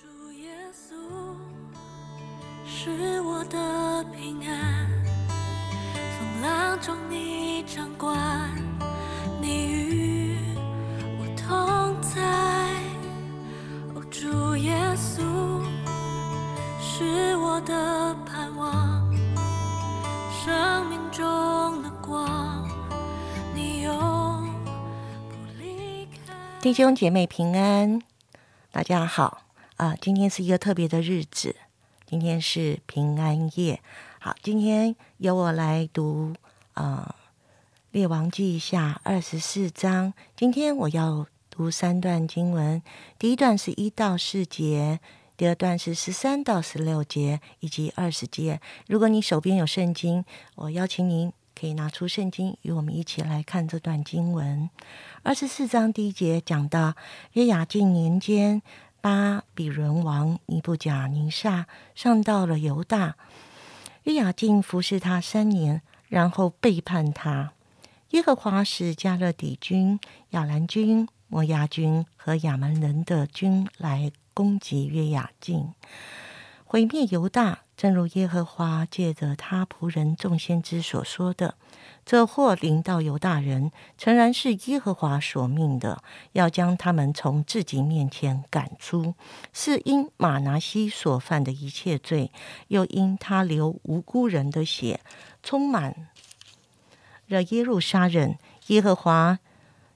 主耶稣是我的平安，风浪中你掌管，你与我同在。哦，主耶稣是我的盼望，生命中的光，你永不离开。弟兄姐妹平安，大家好啊！今天是一个特别的日子，今天是平安夜。好，今天由我来读啊《列王记下》二十四章。今天我要读三段经文，第一段是一到四节，第二段是十三到十六节，以及二十节。如果你手边有圣经，我邀请您可以拿出圣经，与我们一起来看这段经文。二十四章第一节讲到约雅敬年间，巴比伦王尼布甲尼撒上到了犹大，约雅敬服侍他三年，然后背叛他。耶和华使加勒底军、亚兰军、摩亚军和亚门人的军来攻击约雅敬，毁灭犹大，正如耶和华借着他仆人众先知所说的。这祸临到犹大人，诚然是耶和华所命的，要将他们从自己面前赶出，是因马拿西所犯的一切罪，又因他流无辜人的血，充满了耶路撒冷，耶和华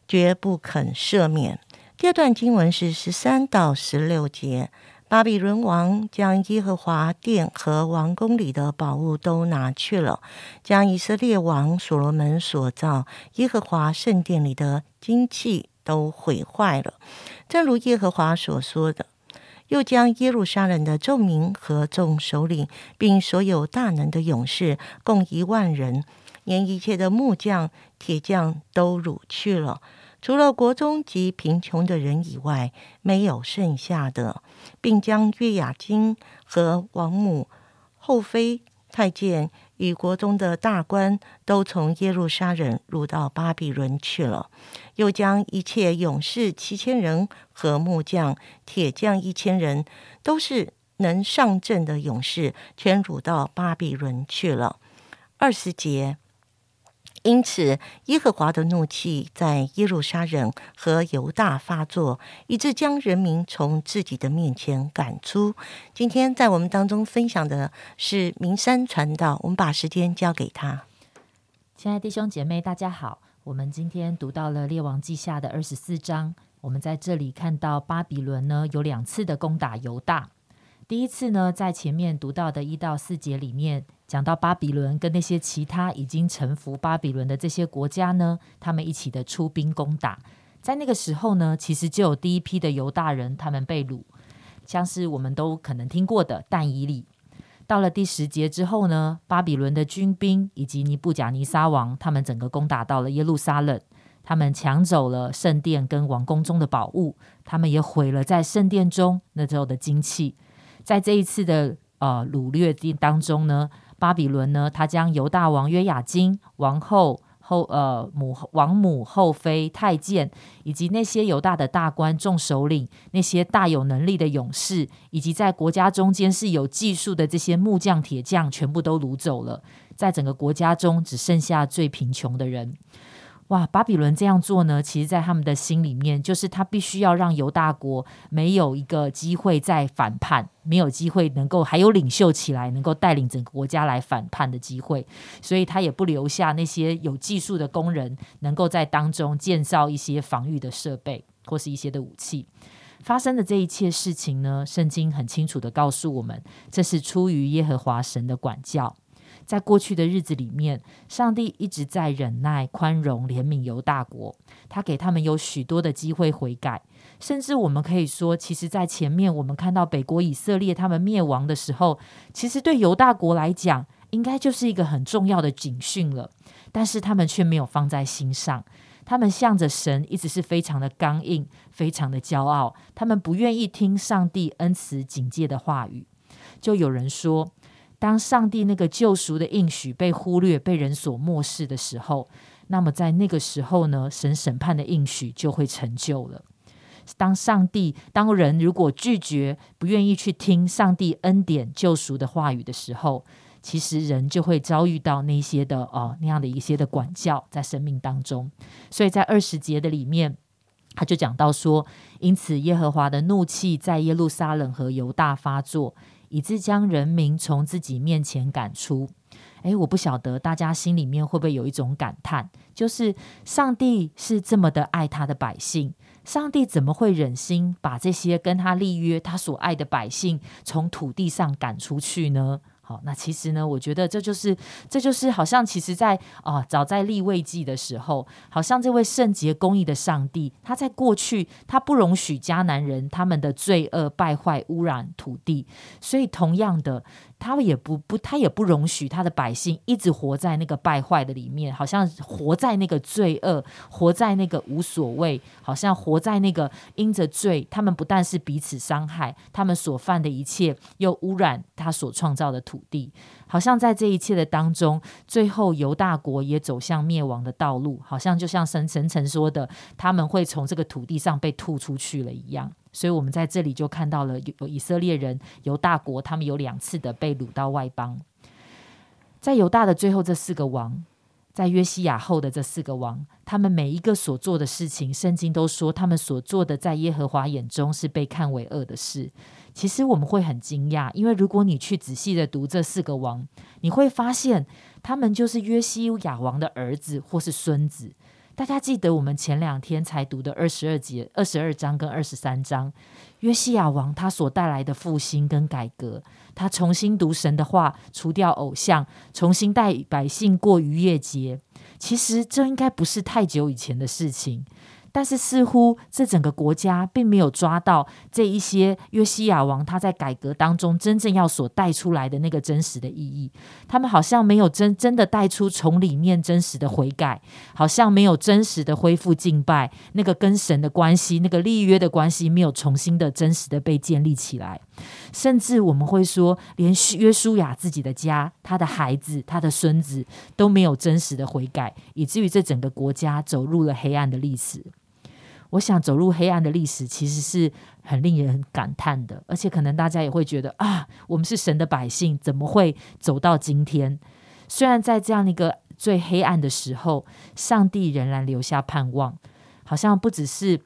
绝不肯赦免。第二段经文是十三到十六节。巴比伦王将耶和华殿和王宫里的宝物都拿去了，将以色列王所罗门所造耶和华圣殿里的金器都毁坏了，正如耶和华所说的。又将耶路撒冷的众民和众首领，并所有大能的勇士，共一万人，连一切的木匠、铁匠都掳去了。除了国中及贫穷的人以外，没有剩下的，并将约雅金和王母、后妃、太监与国中的大官都从耶路撒冷掳到巴比伦去了。又将一切勇士七千人和木匠、铁匠一千人，都是能上阵的勇士，全掳到巴比伦去了。二十节。因此，耶和华的怒气在耶路撒冷和犹大发作，以致将人民从自己的面前赶出。今天在我们当中分享的是明山传道，我们把时间交给他。亲爱的弟兄姐妹，大家好。我们今天读到了列王记下的二十四章，我们在这里看到巴比伦呢有两次的攻打犹大。第一次呢，在前面读到的一到四节里面。讲到巴比伦跟那些其他已经臣服巴比伦的这些国家呢，他们一起的出兵攻打，在那个时候呢，其实就有第一批的犹大人他们被掳，像是我们都可能听过的但以里。到了第十节之后呢，巴比伦的军兵以及尼布甲尼撒王他们整个攻打到了耶路撒冷，他们抢走了圣殿跟王宫中的宝物，他们也毁了在圣殿中那时候的金器。在这一次的呃掳掠当中呢。巴比伦呢，他将犹大王约雅金、王后后呃母王母后妃、太监，以及那些犹大的大官、众首领，那些大有能力的勇士，以及在国家中间是有技术的这些木匠、铁匠，全部都掳走了。在整个国家中，只剩下最贫穷的人。哇，巴比伦这样做呢？其实，在他们的心里面，就是他必须要让犹大国没有一个机会再反叛，没有机会能够还有领袖起来，能够带领整个国家来反叛的机会。所以他也不留下那些有技术的工人，能够在当中建造一些防御的设备或是一些的武器。发生的这一切事情呢，圣经很清楚的告诉我们，这是出于耶和华神的管教。在过去的日子里面，上帝一直在忍耐、宽容、怜悯犹大国，他给他们有许多的机会悔改。甚至我们可以说，其实，在前面我们看到北国以色列他们灭亡的时候，其实对犹大国来讲，应该就是一个很重要的警讯了。但是他们却没有放在心上，他们向着神一直是非常的刚硬，非常的骄傲，他们不愿意听上帝恩慈警戒的话语。就有人说。当上帝那个救赎的应许被忽略、被人所漠视的时候，那么在那个时候呢，神审判的应许就会成就了。当上帝当人如果拒绝不愿意去听上帝恩典救赎的话语的时候，其实人就会遭遇到那些的哦那样的一些的管教在生命当中。所以在二十节的里面，他就讲到说，因此耶和华的怒气在耶路撒冷和犹大发作，以致将人民从自己面前赶出。诶，我不晓得大家心里面会不会有一种感叹，就是上帝是这么的爱他的百姓，上帝怎么会忍心把这些跟他立约、他所爱的百姓从土地上赶出去呢？好，那其实呢，我觉得这就是，这就是好像其实，在啊，早在立位记的时候，好像这位圣洁公义的上帝，他在过去他不容许迦南人他们的罪恶败坏污染土地，所以同样的。他们也不不，他也不容许他的百姓一直活在那个败坏的里面，好像活在那个罪恶，活在那个无所谓，好像活在那个因着罪，他们不但是彼此伤害，他们所犯的一切又污染他所创造的土地，好像在这一切的当中，最后犹大国也走向灭亡的道路，好像就像神神曾说的，他们会从这个土地上被吐出去了一样。所以，我们在这里就看到了有以色列人犹大国，他们有两次的被掳到外邦。在犹大的最后这四个王，在约西亚后的这四个王，他们每一个所做的事情，圣经都说他们所做的在耶和华眼中是被看为恶的事。其实我们会很惊讶，因为如果你去仔细的读这四个王，你会发现他们就是约西亚王的儿子或是孙子。大家记得我们前两天才读的二十二节、二十二章跟二十三章，约西亚王他所带来的复兴跟改革，他重新读神的话，除掉偶像，重新带百姓过逾越节。其实这应该不是太久以前的事情。但是似乎这整个国家并没有抓到这一些约西亚王他在改革当中真正要所带出来的那个真实的意义，他们好像没有真真的带出从里面真实的悔改，好像没有真实的恢复敬拜，那个跟神的关系，那个立约的关系没有重新的真实的被建立起来，甚至我们会说，连约书亚自己的家，他的孩子，他的孙子都没有真实的悔改，以至于这整个国家走入了黑暗的历史。我想走入黑暗的历史，其实是很令人感叹的，而且可能大家也会觉得啊，我们是神的百姓，怎么会走到今天？虽然在这样一个最黑暗的时候，上帝仍然留下盼望，好像不只是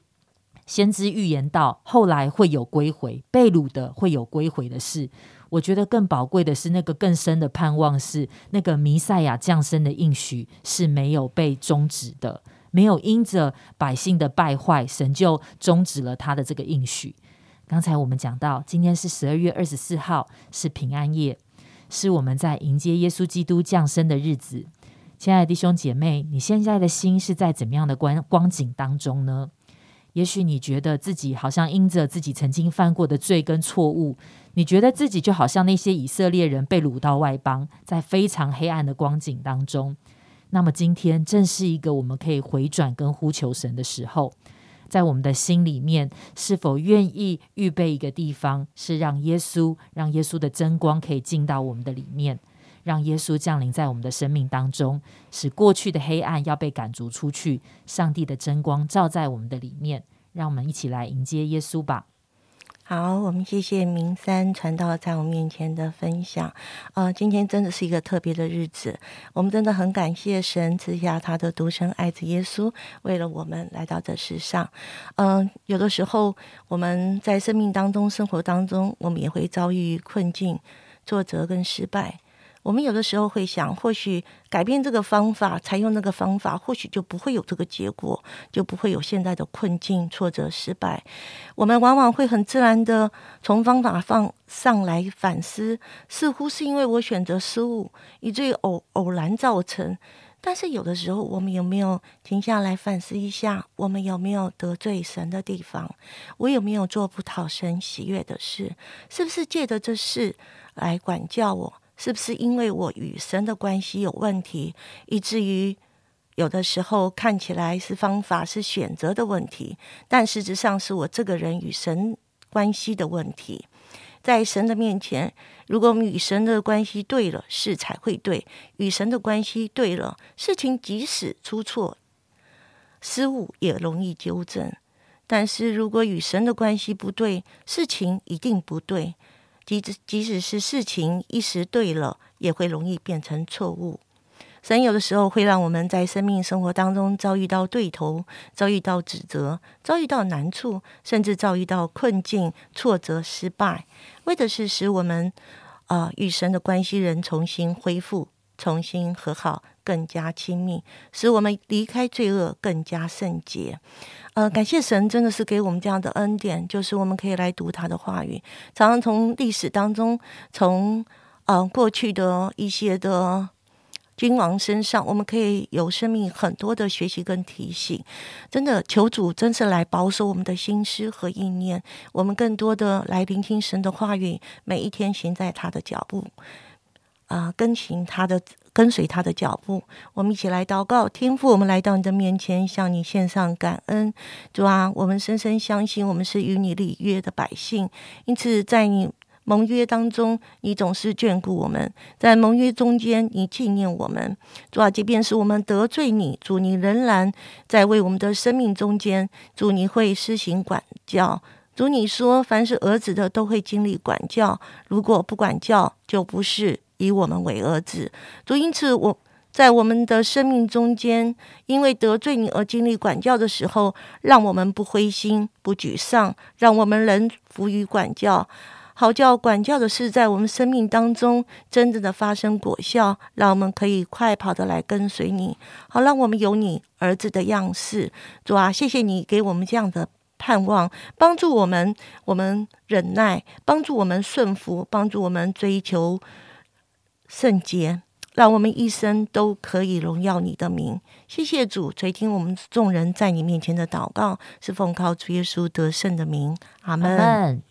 先知预言到后来会有归回、被掳的会有归回的事。我觉得更宝贵的是那个更深的盼望，是那个弥赛亚降生的应许是没有被终止的。没有因着百姓的败坏，神就终止了他的这个应许。刚才我们讲到，今天是十二月二十四号，是平安夜，是我们在迎接耶稣基督降生的日子。亲爱的弟兄姐妹，你现在的心是在怎么样的光光景当中呢？也许你觉得自己好像因着自己曾经犯过的罪跟错误，你觉得自己就好像那些以色列人被掳到外邦，在非常黑暗的光景当中。那么今天正是一个我们可以回转跟呼求神的时候，在我们的心里面，是否愿意预备一个地方，是让耶稣、让耶稣的真光可以进到我们的里面，让耶稣降临在我们的生命当中，使过去的黑暗要被赶逐出去，上帝的真光照在我们的里面，让我们一起来迎接耶稣吧。好，我们谢谢明三传道在我面前的分享。呃，今天真的是一个特别的日子，我们真的很感谢神赐下他的独生爱子耶稣，为了我们来到这世上。嗯，有的时候我们在生命当中、生活当中，我们也会遭遇困境、挫折跟失败。我们有的时候会想，或许改变这个方法，采用那个方法，或许就不会有这个结果，就不会有现在的困境、挫折、失败。我们往往会很自然的从方法放上来反思，似乎是因为我选择失误，以至于偶偶然造成。但是有的时候，我们有没有停下来反思一下，我们有没有得罪神的地方？我有没有做不讨神喜悦的事？是不是借着这事来管教我？是不是因为我与神的关系有问题，以至于有的时候看起来是方法是选择的问题，但实质上是我这个人与神关系的问题。在神的面前，如果我们与神的关系对了，事才会对；与神的关系对了，事情即使出错、失误也容易纠正。但是如果与神的关系不对，事情一定不对。即即使是事情一时对了，也会容易变成错误。神有的时候会让我们在生命生活当中遭遇到对头，遭遇到指责，遭遇到难处，甚至遭遇到困境、挫折、失败，为的是使我们啊与神的关系人重新恢复、重新和好、更加亲密，使我们离开罪恶更加圣洁。呃，感谢神，真的是给我们这样的恩典，就是我们可以来读他的话语，常常从历史当中，从呃过去的一些的。君王身上，我们可以有生命很多的学习跟提醒。真的，求主真是来保守我们的心思和意念，我们更多的来聆听神的话语，每一天行在他的脚步，啊，跟行他的，跟随他的脚步。我们一起来祷告，天父，我们来到你的面前，向你献上感恩。主啊，我们深深相信，我们是与你立约的百姓，因此在你。盟约当中，你总是眷顾我们；在盟约中间，你纪念我们。主啊，即便是我们得罪你，主你仍然在为我们的生命中间，主你会施行管教。主你说，凡是儿子的都会经历管教，如果不管教，就不是以我们为儿子。主因此，我在我们的生命中间，因为得罪你而经历管教的时候，让我们不灰心、不沮丧，让我们能服于管教。好叫管教的事，在我们生命当中真正的发生果效，让我们可以快跑的来跟随你。好，让我们有你儿子的样式。主啊，谢谢你给我们这样的盼望，帮助我们，我们忍耐，帮助我们顺服，帮助我们追求圣洁，让我们一生都可以荣耀你的名。谢谢主垂听我们众人在你面前的祷告，是奉靠主耶稣得胜的名。阿门。